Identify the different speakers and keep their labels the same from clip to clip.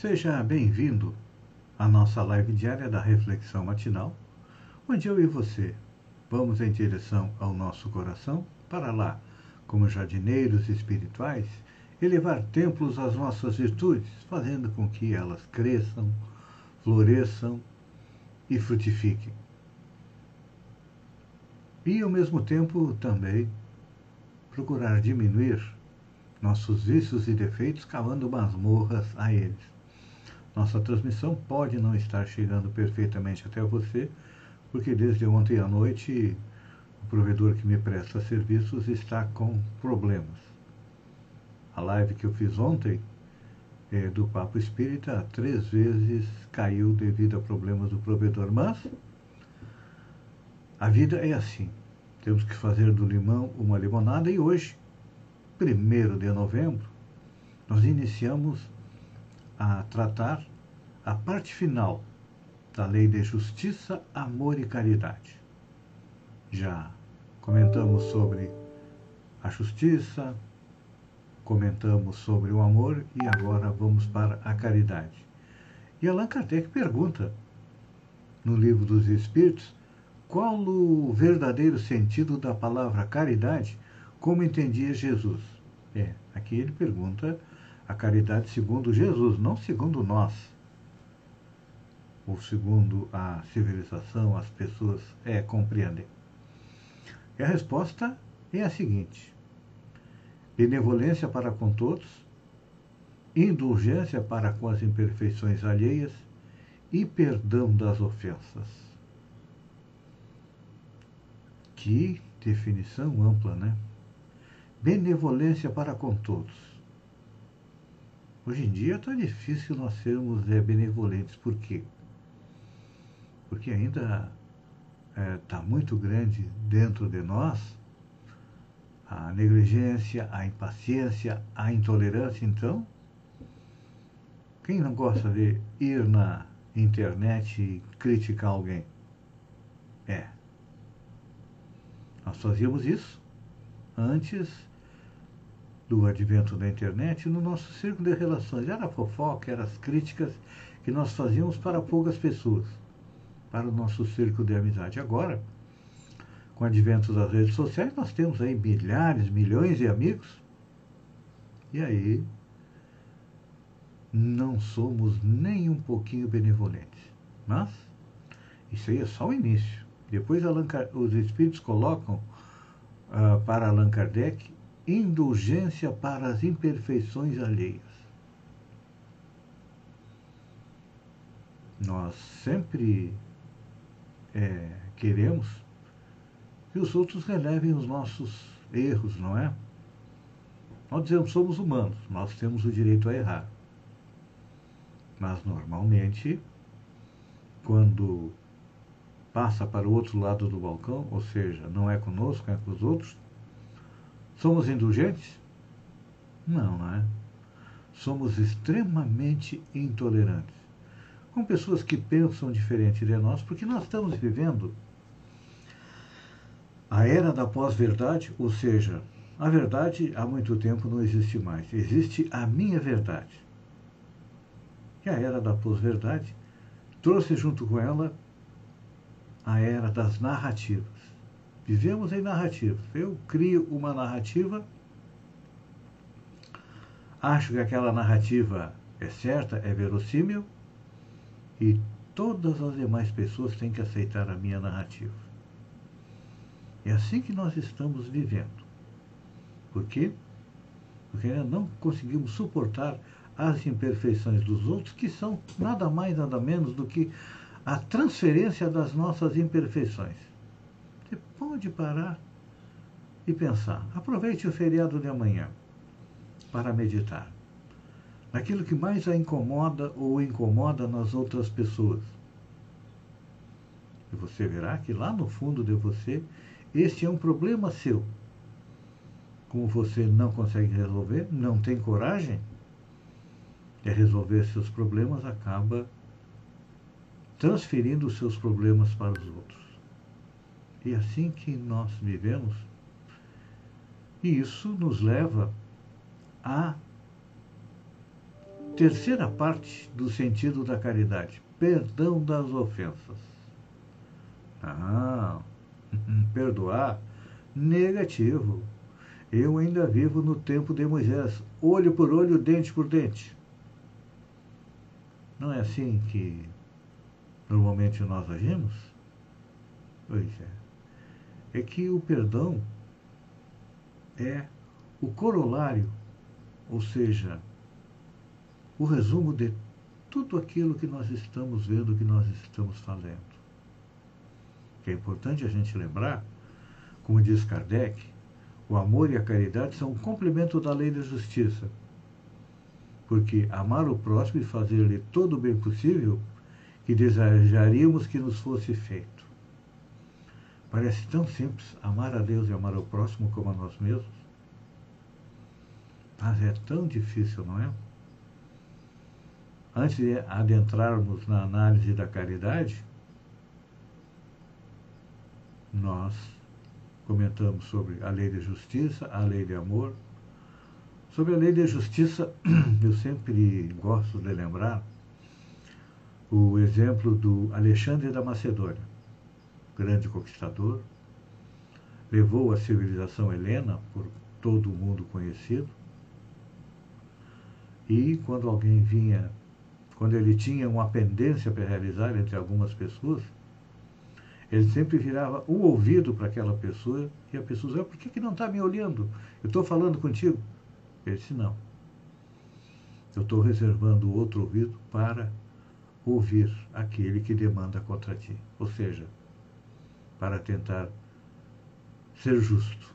Speaker 1: Seja bem-vindo à nossa live diária da Reflexão Matinal, onde eu e você vamos em direção ao nosso coração para lá, como jardineiros espirituais, elevar templos às nossas virtudes, fazendo com que elas cresçam, floresçam e frutifiquem. E, ao mesmo tempo, também procurar diminuir nossos vícios e defeitos, cavando masmorras a eles nossa transmissão pode não estar chegando perfeitamente até você, porque desde ontem à noite o provedor que me presta serviços está com problemas. A live que eu fiz ontem é, do Papo Espírita três vezes caiu devido a problemas do provedor, mas a vida é assim. Temos que fazer do limão uma limonada e hoje, primeiro de novembro, nós iniciamos a tratar a parte final da Lei de Justiça, Amor e Caridade. Já comentamos sobre a justiça, comentamos sobre o amor e agora vamos para a caridade. E Allan Kardec pergunta no Livro dos Espíritos qual o verdadeiro sentido da palavra caridade, como entendia Jesus. É, aqui ele pergunta a caridade segundo Jesus, não segundo nós, ou segundo a civilização, as pessoas é, compreendem. E a resposta é a seguinte: benevolência para com todos, indulgência para com as imperfeições alheias e perdão das ofensas. Que definição ampla, né? Benevolência para com todos Hoje em dia está difícil nós sermos é, benevolentes. Por quê? Porque ainda está é, tá muito grande dentro de nós a negligência, a impaciência, a intolerância. Então, quem não gosta de ir na internet e criticar alguém? É. Nós fazíamos isso antes do advento da internet no nosso círculo de relações. Era a fofoca, eram as críticas que nós fazíamos para poucas pessoas, para o nosso círculo de amizade. Agora, com o advento das redes sociais, nós temos aí milhares, milhões de amigos. E aí, não somos nem um pouquinho benevolentes. Mas, isso aí é só o início. Depois os espíritos colocam uh, para Allan Kardec indulgência para as imperfeições alheias. Nós sempre é, queremos que os outros relevem os nossos erros, não é? Nós dizemos somos humanos, nós temos o direito a errar. Mas normalmente, quando passa para o outro lado do balcão, ou seja, não é conosco, é com os outros, Somos indulgentes? Não, não é? Somos extremamente intolerantes com pessoas que pensam diferente de nós, porque nós estamos vivendo a era da pós-verdade, ou seja, a verdade há muito tempo não existe mais. Existe a minha verdade. E a era da pós-verdade trouxe junto com ela a era das narrativas. Vivemos em narrativas. Eu crio uma narrativa, acho que aquela narrativa é certa, é verossímil, e todas as demais pessoas têm que aceitar a minha narrativa. É assim que nós estamos vivendo. Por quê? Porque ainda não conseguimos suportar as imperfeições dos outros, que são nada mais, nada menos do que a transferência das nossas imperfeições. Pode parar e pensar. Aproveite o feriado de amanhã para meditar. naquilo que mais a incomoda ou incomoda nas outras pessoas. E você verá que lá no fundo de você, este é um problema seu. Como você não consegue resolver, não tem coragem de resolver seus problemas, acaba transferindo os seus problemas para os outros. E é assim que nós vivemos, e isso nos leva à terceira parte do sentido da caridade: perdão das ofensas. Ah, perdoar? Negativo. Eu ainda vivo no tempo de Moisés, olho por olho, dente por dente. Não é assim que normalmente nós agimos? Pois é. É que o perdão é o corolário, ou seja, o resumo de tudo aquilo que nós estamos vendo, que nós estamos falando que é importante a gente lembrar, como diz Kardec, o amor e a caridade são um complemento da lei da justiça. Porque amar o próximo e fazer-lhe todo o bem possível que desejaríamos que nos fosse feito. Parece tão simples amar a Deus e amar o próximo como a nós mesmos. Mas é tão difícil, não é? Antes de adentrarmos na análise da caridade, nós comentamos sobre a lei de justiça, a lei de amor. Sobre a lei de justiça, eu sempre gosto de lembrar o exemplo do Alexandre da Macedônia, grande conquistador, levou a civilização helena por todo o mundo conhecido. E quando alguém vinha, quando ele tinha uma pendência para realizar entre algumas pessoas, ele sempre virava o ouvido para aquela pessoa e a pessoa dizia, por que, que não está me olhando? Eu estou falando contigo. Ele disse, não. Eu estou reservando outro ouvido para ouvir aquele que demanda contra ti. Ou seja, para tentar ser justo.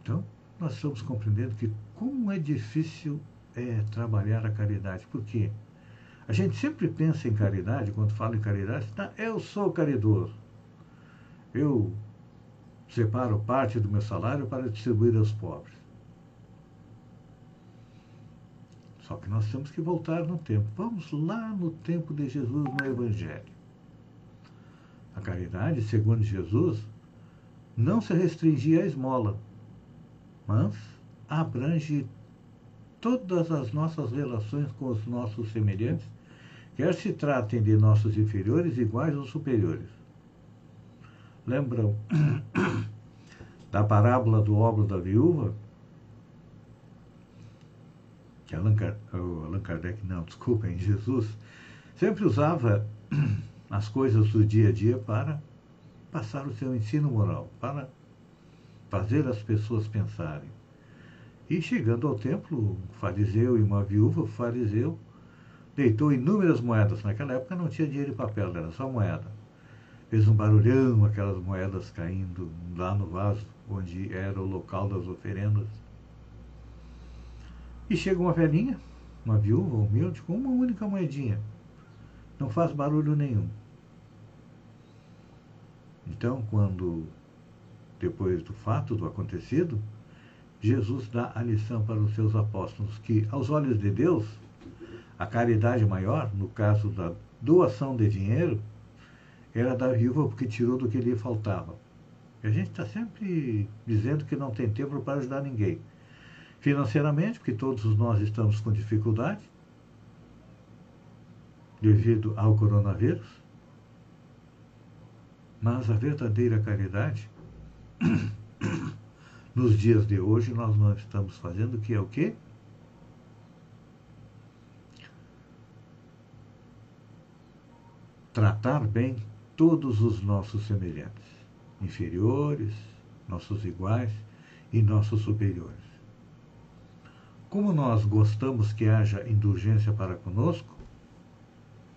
Speaker 1: Então, nós estamos compreendendo que como é difícil é trabalhar a caridade. Por quê? A gente sempre pensa em caridade, quando fala em caridade, tá, eu sou caridoso. Eu separo parte do meu salário para distribuir aos pobres. Só que nós temos que voltar no tempo. Vamos lá no tempo de Jesus no Evangelho. A caridade, segundo Jesus, não se restringia à esmola, mas abrange todas as nossas relações com os nossos semelhantes quer se tratem de nossos inferiores, iguais ou superiores. Lembram da parábola do óbolo da viúva? Que Allan, Allan Kardec, não, desculpem, Jesus sempre usava as coisas do dia a dia para passar o seu ensino moral, para fazer as pessoas pensarem. E chegando ao templo, um fariseu e uma viúva, o fariseu deitou inúmeras moedas. Naquela época não tinha dinheiro em papel, era só moeda. Fez um barulhão, aquelas moedas caindo lá no vaso, onde era o local das oferendas. E chega uma velhinha, uma viúva humilde, com uma única moedinha. Não faz barulho nenhum. Então, quando, depois do fato, do acontecido, Jesus dá a lição para os seus apóstolos que, aos olhos de Deus, a caridade maior, no caso da doação de dinheiro, era da viúva porque tirou do que lhe faltava. E a gente está sempre dizendo que não tem tempo para ajudar ninguém. Financeiramente, porque todos nós estamos com dificuldade devido ao coronavírus. Mas a verdadeira caridade, nos dias de hoje, nós não estamos fazendo, que é o quê? tratar bem todos os nossos semelhantes, inferiores, nossos iguais e nossos superiores. Como nós gostamos que haja indulgência para conosco,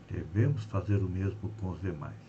Speaker 1: devemos fazer o mesmo com os demais.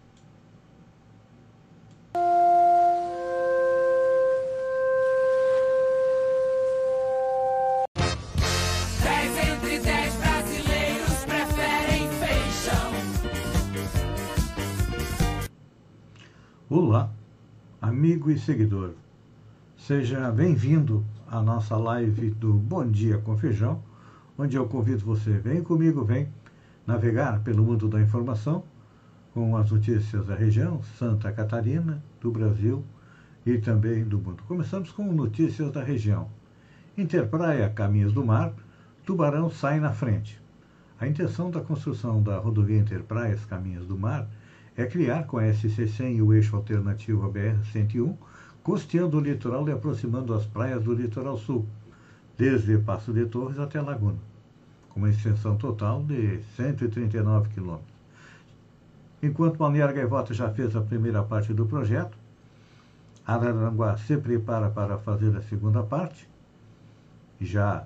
Speaker 1: Amigo e seguidor. Seja bem-vindo à nossa live do Bom Dia com Feijão, onde eu convido você, vem comigo, vem navegar pelo mundo da informação com as notícias da região, Santa Catarina, do Brasil e também do mundo. Começamos com notícias da região. Interpraia Caminhos do Mar, Tubarão sai na frente. A intenção da construção da rodovia Interpraias Caminhos do Mar é criar com a SC100 e o eixo alternativo à BR-101, costeando o litoral e aproximando as praias do litoral sul, desde Passo de Torres até Laguna, com uma extensão total de 139 quilômetros. Enquanto Balneário Gaivota já fez a primeira parte do projeto, Araranguá se prepara para fazer a segunda parte. Já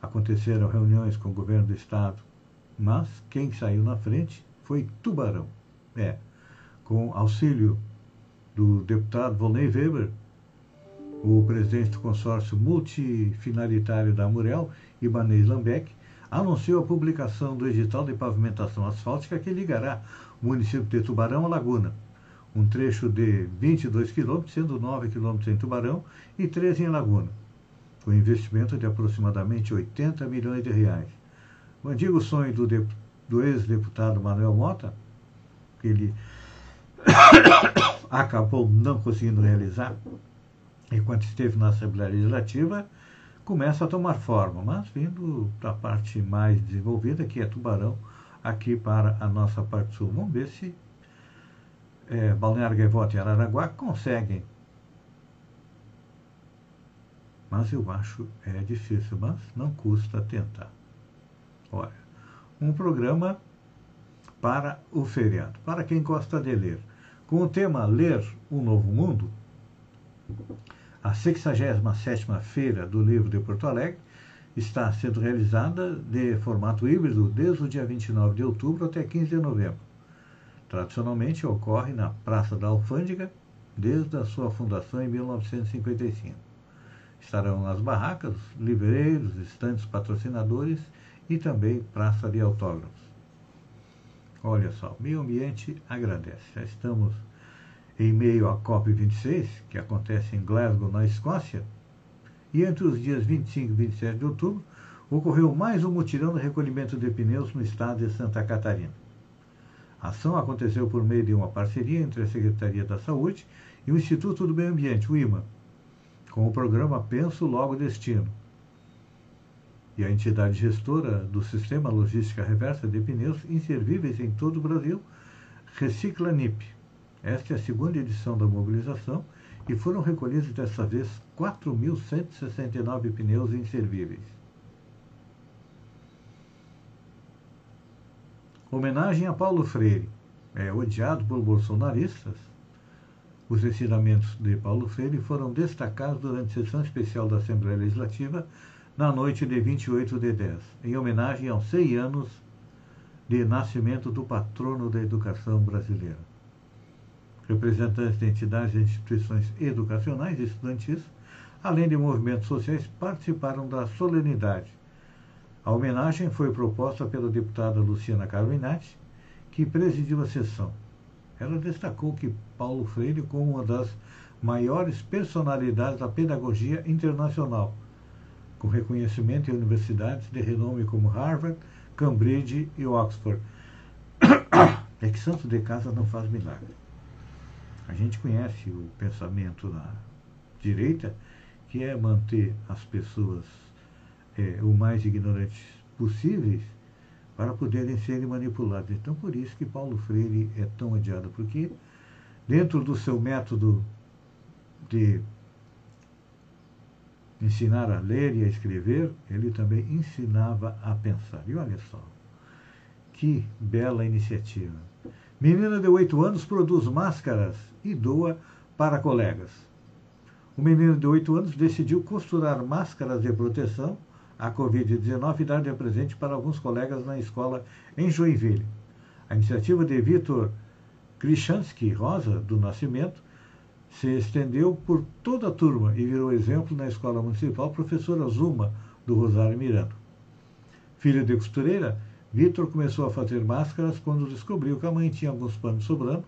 Speaker 1: aconteceram reuniões com o governo do estado, mas quem saiu na frente foi Tubarão. É, com auxílio do deputado Volney Weber, o presidente do consórcio multifinalitário da Murel, Ibanez Lambeck, anunciou a publicação do edital de pavimentação asfáltica que ligará o município de Tubarão à Laguna. Um trecho de 22 quilômetros, sendo 9 quilômetros em Tubarão e 13 em Laguna, com investimento de aproximadamente 80 milhões de reais. O antigo sonho do deputado do ex-deputado Manuel Mota, que ele acabou não conseguindo realizar enquanto esteve na Assembleia Legislativa, começa a tomar forma, mas vindo da parte mais desenvolvida, que é Tubarão, aqui para a nossa parte sul. Vamos ver se é, Balneário Gaivota e Araraguá conseguem. Mas eu acho é difícil, mas não custa tentar. Olha, um programa para o feriado, para quem gosta de ler. Com o tema Ler o Novo Mundo, a 67ª Feira do Livro de Porto Alegre está sendo realizada de formato híbrido desde o dia 29 de outubro até 15 de novembro. Tradicionalmente ocorre na Praça da Alfândega desde a sua fundação em 1955. Estarão nas barracas, livreiros, estantes patrocinadores e também praça de autógrafos. Olha só, meio ambiente agradece. Já estamos em meio à COP26, que acontece em Glasgow, na Escócia, e entre os dias 25 e 27 de outubro ocorreu mais um mutirão de recolhimento de pneus no estado de Santa Catarina. A ação aconteceu por meio de uma parceria entre a Secretaria da Saúde e o Instituto do Meio Ambiente, o IMA, com o programa Penso Logo Destino, e a entidade gestora do Sistema Logística Reversa de Pneus inservíveis em todo o Brasil, Recicla NIP. Esta é a segunda edição da mobilização e foram recolhidos dessa vez 4.169 pneus inservíveis. Homenagem a Paulo Freire. É odiado por bolsonaristas. Os ensinamentos de Paulo Freire foram destacados durante a sessão especial da Assembleia Legislativa na noite de 28 de 10, em homenagem aos 100 anos de nascimento do patrono da educação brasileira. Representantes de entidades e instituições educacionais e estudantis, além de movimentos sociais, participaram da solenidade. A homenagem foi proposta pela deputada Luciana Carminati, que presidiu a sessão. Ela destacou que Paulo Freire como uma das maiores personalidades da pedagogia internacional com reconhecimento em universidades de renome como Harvard, Cambridge e Oxford. É que santo de casa não faz milagre. A gente conhece o pensamento da direita, que é manter as pessoas é, o mais ignorantes possíveis para poderem serem manipuladas. Então, por isso que Paulo Freire é tão odiado, porque dentro do seu método de ensinar a ler e a escrever, ele também ensinava a pensar. E olha só, que bela iniciativa. Menina de 8 anos produz máscaras e doa para colegas. O menino de 8 anos decidiu costurar máscaras de proteção a Covid-19 e dar de presente para alguns colegas na escola em Joinville. A iniciativa de Vitor Krishansky Rosa, do Nascimento, se estendeu por toda a turma e virou exemplo na escola municipal professora Zuma, do Rosário Miranda. Filho de costureira, Vitor começou a fazer máscaras quando descobriu que a mãe tinha alguns panos sobrando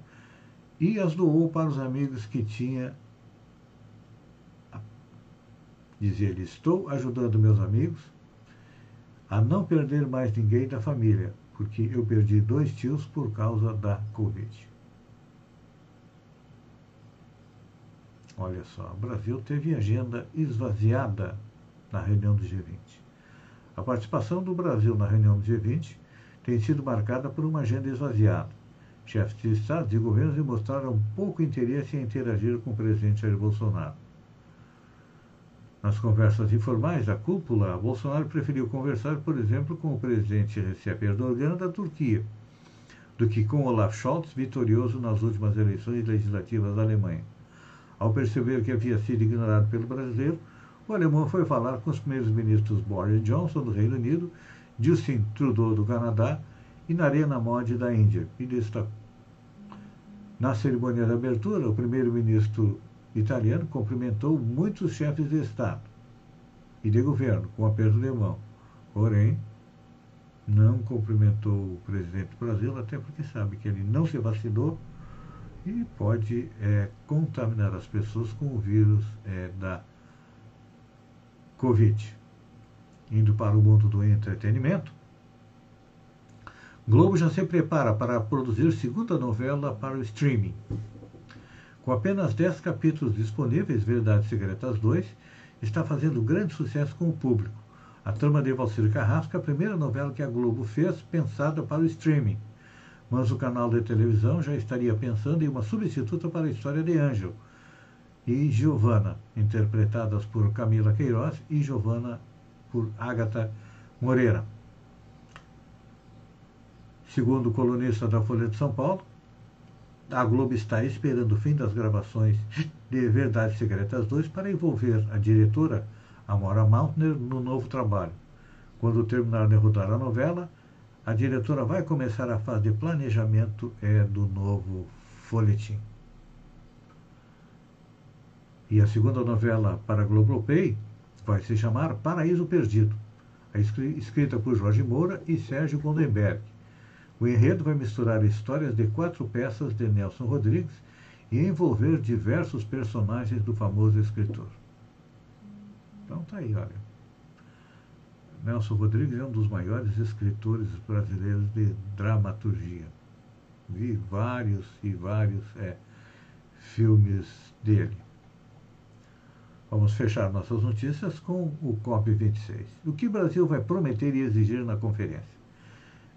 Speaker 1: e as doou para os amigos que tinha. Dizia ele: Estou ajudando meus amigos a não perder mais ninguém da família, porque eu perdi dois tios por causa da Covid. Olha só, o Brasil teve agenda esvaziada na reunião do G20. A participação do Brasil na reunião do G20 tem sido marcada por uma agenda esvaziada. Chefes de Estado e governos demonstraram pouco interesse em interagir com o presidente Jair Bolsonaro. Nas conversas informais da cúpula, Bolsonaro preferiu conversar, por exemplo, com o presidente Recep Erdogan da Turquia, do que com Olaf Scholz, vitorioso nas últimas eleições legislativas da Alemanha. Ao perceber que havia sido ignorado pelo brasileiro, o alemão foi falar com os primeiros ministros Boris Johnson, do Reino Unido, Justin Trudeau, do Canadá, e Narendra Modi, da Índia, e destacou. Na cerimônia de abertura, o primeiro-ministro italiano cumprimentou muitos chefes de Estado e de governo com aperto de mão. Porém, não cumprimentou o presidente do Brasil, até porque sabe que ele não se vacinou e pode é, contaminar as pessoas com o vírus é, da Covid. Indo para o mundo do entretenimento, Globo já se prepara para produzir segunda novela para o streaming. Com apenas 10 capítulos disponíveis, Verdades Secretas 2 está fazendo grande sucesso com o público. A trama de Valcir Carrasco é a primeira novela que a Globo fez pensada para o streaming mas o canal de televisão já estaria pensando em uma substituta para a história de Ângelo e Giovanna, interpretadas por Camila Queiroz e Giovanna por Agatha Moreira. Segundo o colunista da Folha de São Paulo, a Globo está esperando o fim das gravações de Verdades Secretas 2 para envolver a diretora Amora Mauntner no novo trabalho. Quando terminar de rodar a novela, a diretora vai começar a fase de planejamento é, do novo folhetim. E a segunda novela para a Globoplay vai se chamar Paraíso Perdido, escrita por Jorge Moura e Sérgio Gondenberg. O enredo vai misturar histórias de quatro peças de Nelson Rodrigues e envolver diversos personagens do famoso escritor. Então tá aí, olha. Nelson Rodrigues é um dos maiores escritores brasileiros de dramaturgia. Vi vários e vários é, filmes dele. Vamos fechar nossas notícias com o COP26. O que o Brasil vai prometer e exigir na conferência?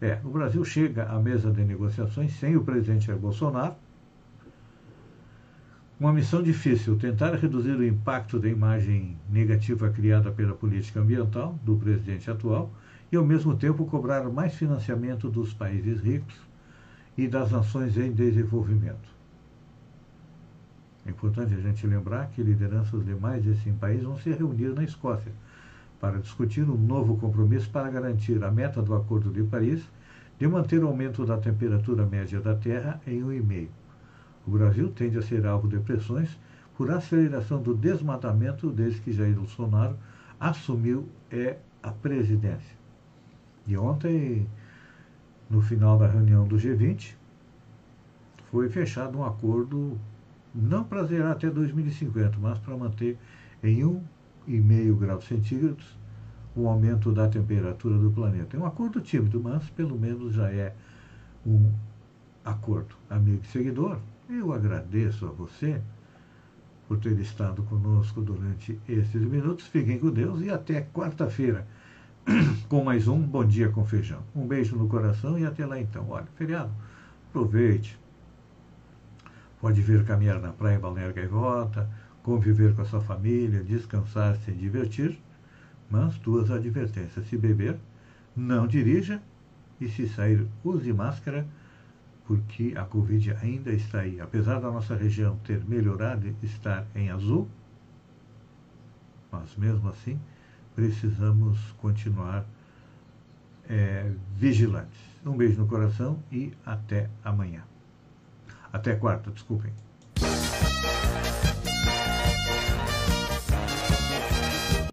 Speaker 1: É, o Brasil chega à mesa de negociações sem o presidente Bolsonaro, uma missão difícil, tentar reduzir o impacto da imagem negativa criada pela política ambiental do presidente atual e, ao mesmo tempo, cobrar mais financiamento dos países ricos e das nações em desenvolvimento. É importante a gente lembrar que lideranças de mais de 100 países vão se reunir na Escócia para discutir um novo compromisso para garantir a meta do Acordo de Paris de manter o aumento da temperatura média da Terra em 1,5 o Brasil tende a ser alvo de pressões por aceleração do desmatamento desde que Jair Bolsonaro assumiu é, a presidência. E ontem, no final da reunião do G20, foi fechado um acordo não para zerar até 2050, mas para manter em 1,5 graus centígrados o aumento da temperatura do planeta. É um acordo tímido, mas pelo menos já é um acordo. Amigo e seguidor, eu agradeço a você por ter estado conosco durante esses minutos. Fiquem com Deus e até quarta-feira com mais um Bom Dia com Feijão. Um beijo no coração e até lá então. Olha, feriado, aproveite. Pode vir caminhar na praia Balneário Gaivota, conviver com a sua família, descansar, se divertir. Mas duas advertências: se beber, não dirija e se sair, use máscara porque a Covid ainda está aí. Apesar da nossa região ter melhorado e estar em azul, mas mesmo assim precisamos continuar é, vigilantes. Um beijo no coração e até amanhã. Até quarta, desculpem.